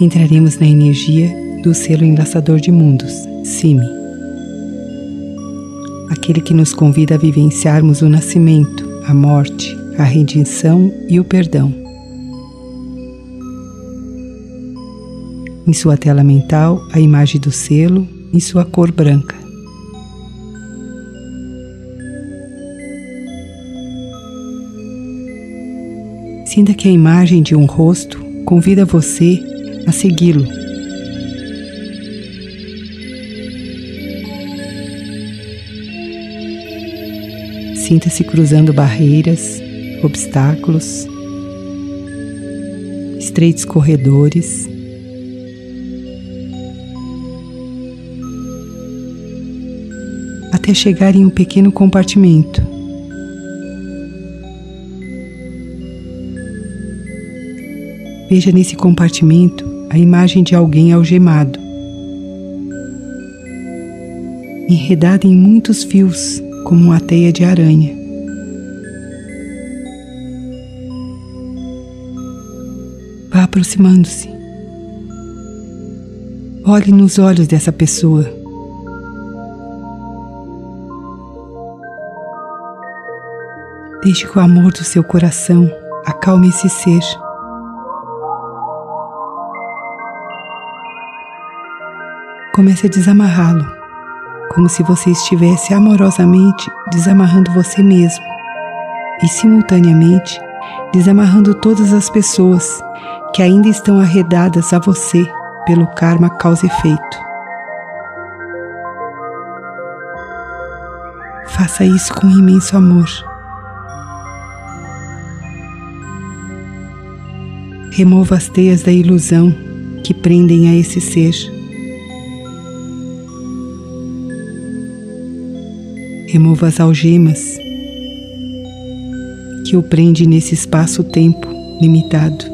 entraremos na energia do selo enlaçador de mundos, Simi. Aquele que nos convida a vivenciarmos o nascimento, a morte, a redenção e o perdão. Em sua tela mental, a imagem do selo em sua cor branca. Sinta que a imagem de um rosto convida você a segui-lo. Sinta-se cruzando barreiras, obstáculos, estreitos corredores. Até chegar em um pequeno compartimento. Veja nesse compartimento a imagem de alguém algemado, enredado em muitos fios, como uma teia de aranha. Vá aproximando-se. Olhe nos olhos dessa pessoa. Deixe que o amor do seu coração acalme esse ser. Comece a desamarrá-lo, como se você estivesse amorosamente desamarrando você mesmo e, simultaneamente, desamarrando todas as pessoas que ainda estão arredadas a você pelo karma causa-efeito. Faça isso com imenso amor. Remova as teias da ilusão que prendem a esse ser. Remova as algemas que o prende nesse espaço-tempo limitado.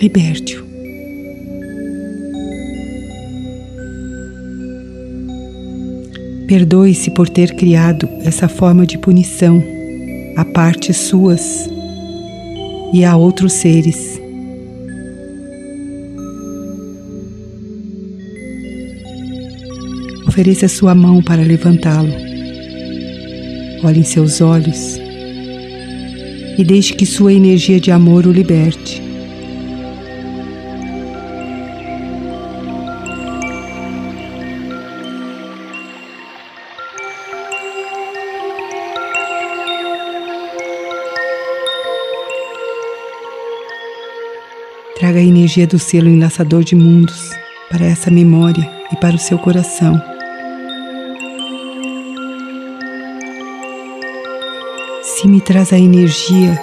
Liberte-o. Perdoe-se por ter criado essa forma de punição a partes suas e a outros seres. Ofereça sua mão para levantá-lo. Olhe em seus olhos e deixe que sua energia de amor o liberte. Traga a energia do selo enlaçador de mundos para essa memória e para o seu coração. Se me traz a energia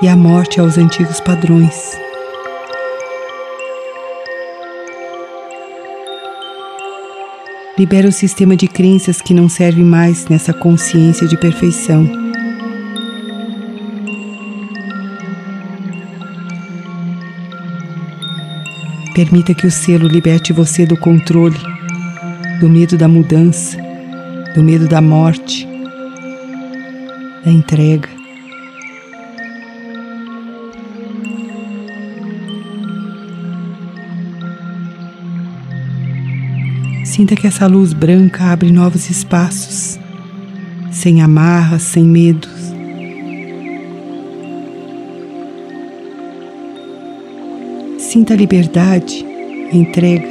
e a morte aos antigos padrões. Libera o sistema de crenças que não serve mais nessa consciência de perfeição. Permita que o selo liberte você do controle, do medo da mudança, do medo da morte, da entrega. Sinta que essa luz branca abre novos espaços, sem amarras, sem medos. Sinta a liberdade, a entrega.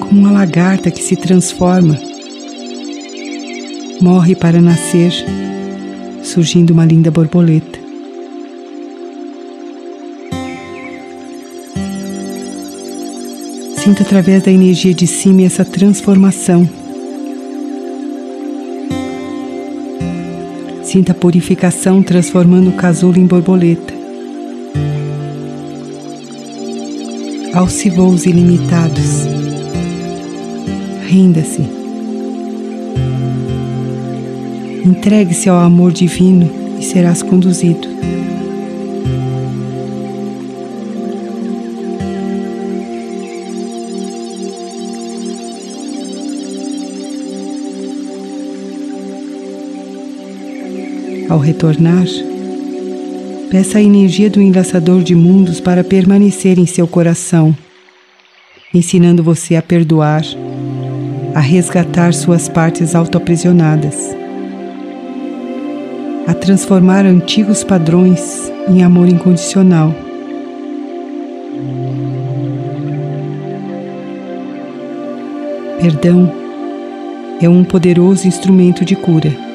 Como uma lagarta que se transforma, morre para nascer, surgindo uma linda borboleta. Sinta através da energia de cima essa transformação. Sinta a purificação transformando o casulo em borboleta. Alce voos ilimitados. Renda-se. Entregue-se ao amor divino e serás conduzido. Ao retornar, peça a energia do enlaçador de mundos para permanecer em seu coração, ensinando você a perdoar, a resgatar suas partes autoaprisionadas, a transformar antigos padrões em amor incondicional Perdão é um poderoso instrumento de cura.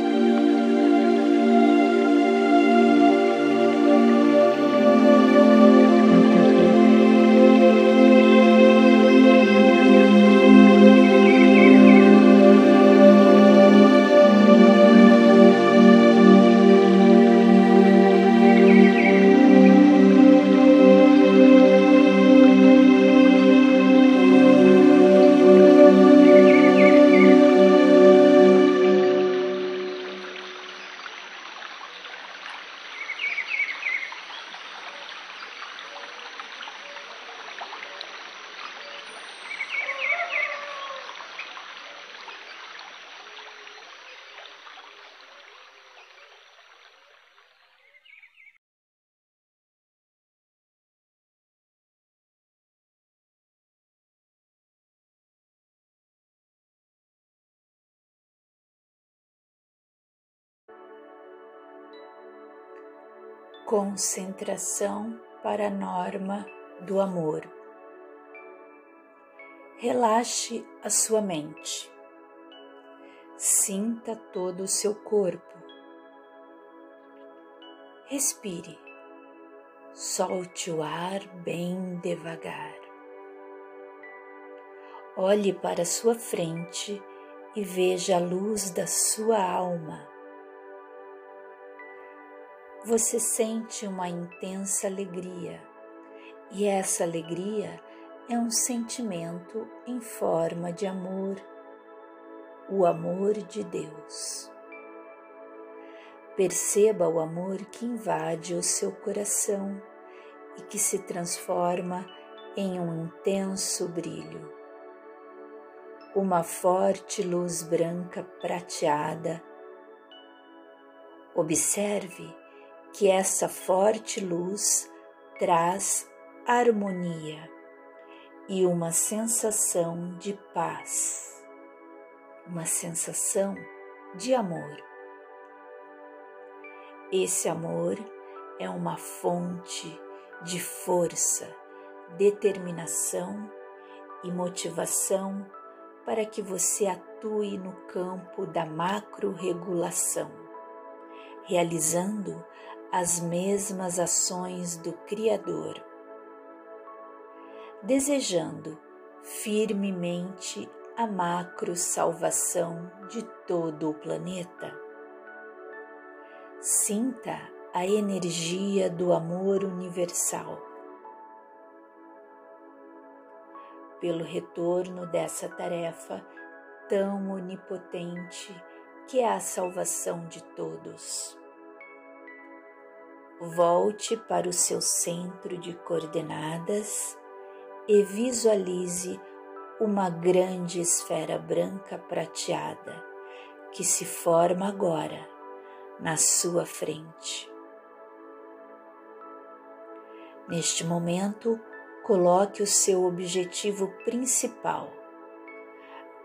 Concentração para a norma do amor. Relaxe a sua mente. Sinta todo o seu corpo. Respire. Solte o ar bem devagar. Olhe para sua frente e veja a luz da sua alma você sente uma intensa alegria, e essa alegria é um sentimento em forma de amor, o amor de Deus. Perceba o amor que invade o seu coração e que se transforma em um intenso brilho. Uma forte luz branca prateada. Observe que essa forte luz traz harmonia e uma sensação de paz, uma sensação de amor. Esse amor é uma fonte de força, determinação e motivação para que você atue no campo da macro-regulação, realizando as mesmas ações do Criador, desejando firmemente a macro salvação de todo o planeta. Sinta a energia do amor universal. Pelo retorno dessa tarefa tão onipotente que é a salvação de todos. Volte para o seu centro de coordenadas e visualize uma grande esfera branca prateada que se forma agora na sua frente. Neste momento, coloque o seu objetivo principal,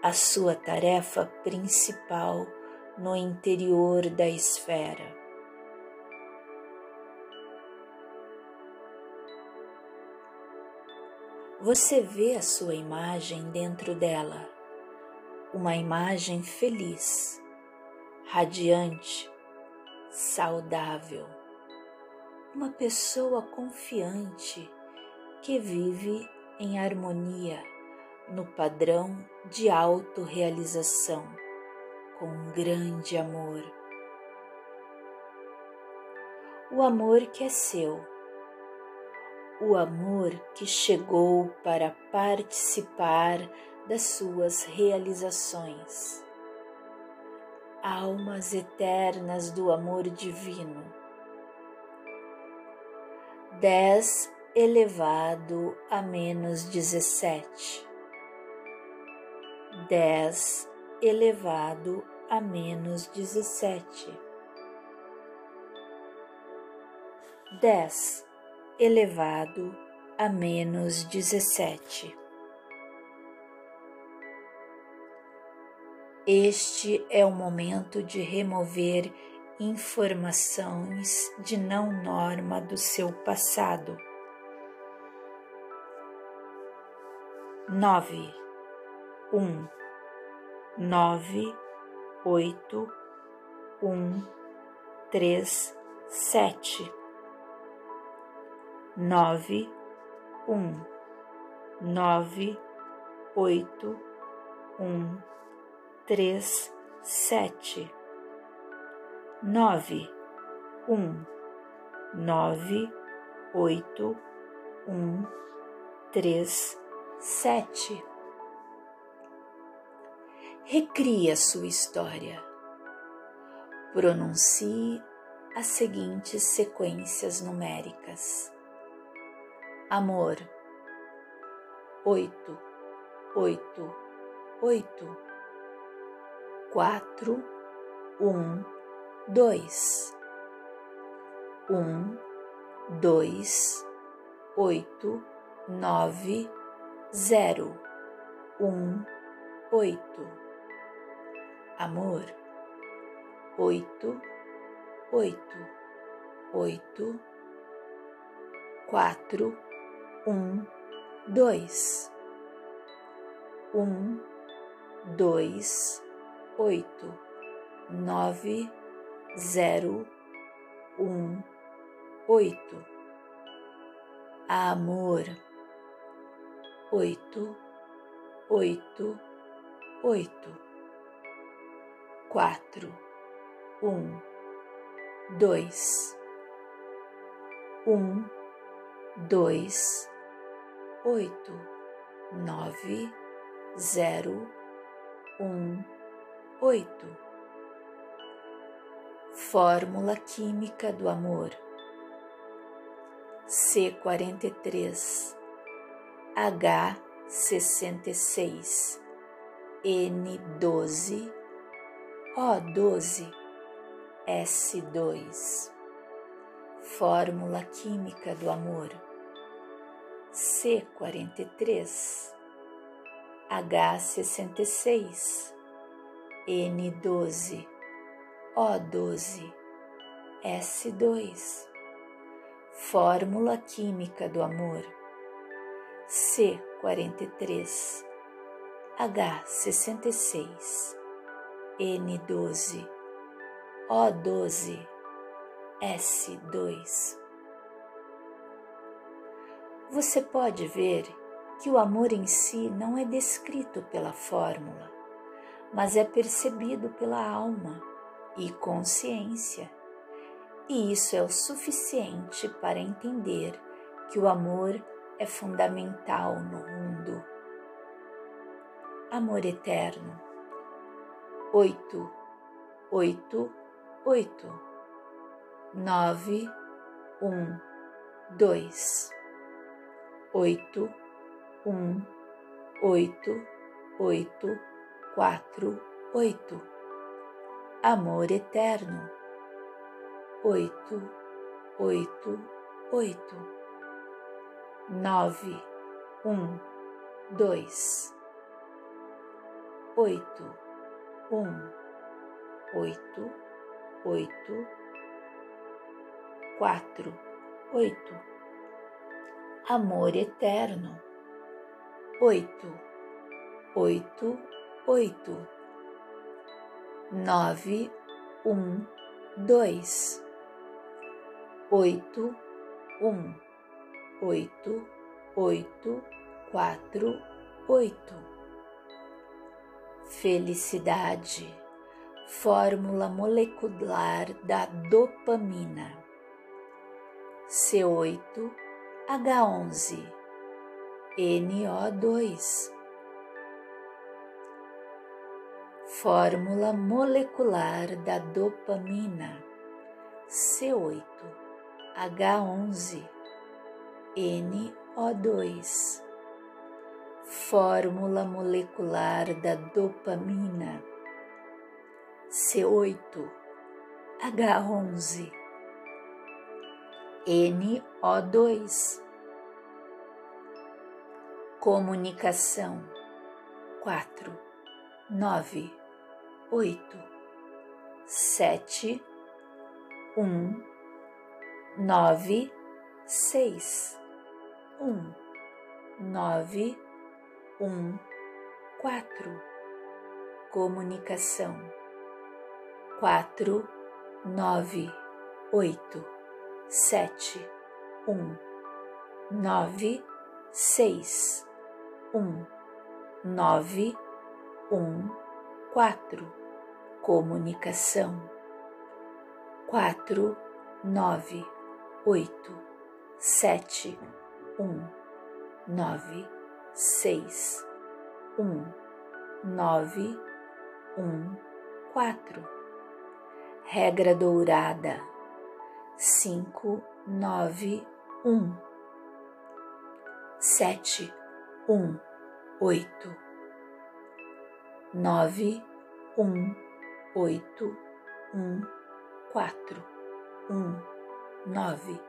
a sua tarefa principal no interior da esfera você vê a sua imagem dentro dela, uma imagem feliz, radiante, saudável, uma pessoa confiante que vive em harmonia no padrão de autorrealização, com um grande amor. O amor que é seu o amor que chegou para participar das suas realizações. Almas eternas do amor divino. 10 elevado a menos 17. 10 elevado a menos 17. 10 elevado a menos 17. Este é o momento de remover informações de não norma do seu passado. 9, 1, 9, 8, 1, 3, 7 nove, um, nove, oito, um, três, sete, nove, um, nove, oito, um, três, sete. Recria sua história. Pronuncie as seguintes sequências numéricas amor. Oito, oito, oito, quatro, um, dois, um, dois, oito, nove, zero, um, oito. Amor, oito, oito, oito, quatro, um, dois, um, dois, oito, nove, zero, um, oito. Amor, oito, oito, oito, quatro, um, dois, um, dois oito nove zero um oito. Fórmula química do amor. C quarenta e três H sessenta e seis N doze O doze S dois. Fórmula química do amor C43, H66, N12, O12, S2. Fórmula química do amor C43, H66, N12, O12, S2 você pode ver que o amor em si não é descrito pela fórmula, mas é percebido pela alma e consciência, e isso é o suficiente para entender que o amor é fundamental no mundo. Amor eterno. Oito, oito, oito, nove, um, dois oito, um, oito, oito, quatro, oito. Amor eterno. Oito, oito, oito. Nove, um, dois. Oito, um, oito, oito, quatro, oito amor eterno. Oito, oito, oito, nove, um, dois, oito, um, oito, oito, quatro, oito. Felicidade, fórmula molecular da dopamina. C8 H11 NO2 Fórmula molecular da dopamina. C8 H11 NO2 Fórmula molecular da dopamina. C8 H11 NO2. Comunicação. Quatro, nove, oito, sete, um, nove, seis, um, nove, um, quatro. Comunicação. Quatro, nove, oito sete, um, nove, seis, um, nove, um, quatro. Comunicação quatro, nove, oito, sete, um, nove, seis, um, nove, um, quatro. Regra dourada cinco, nove, um, sete, um, oito, nove, um, oito, um, quatro, um, nove.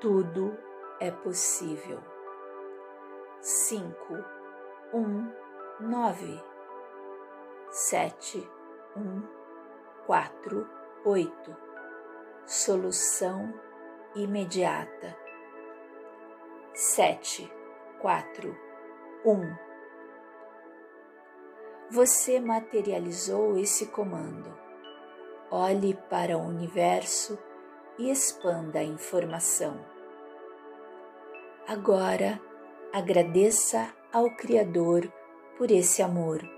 Tudo é possível. Cinco, um, nove, sete, um, quatro, oito solução imediata. Sete, quatro, um. Você materializou esse comando. Olhe para o universo e expanda a informação. Agora, agradeça ao Criador por esse amor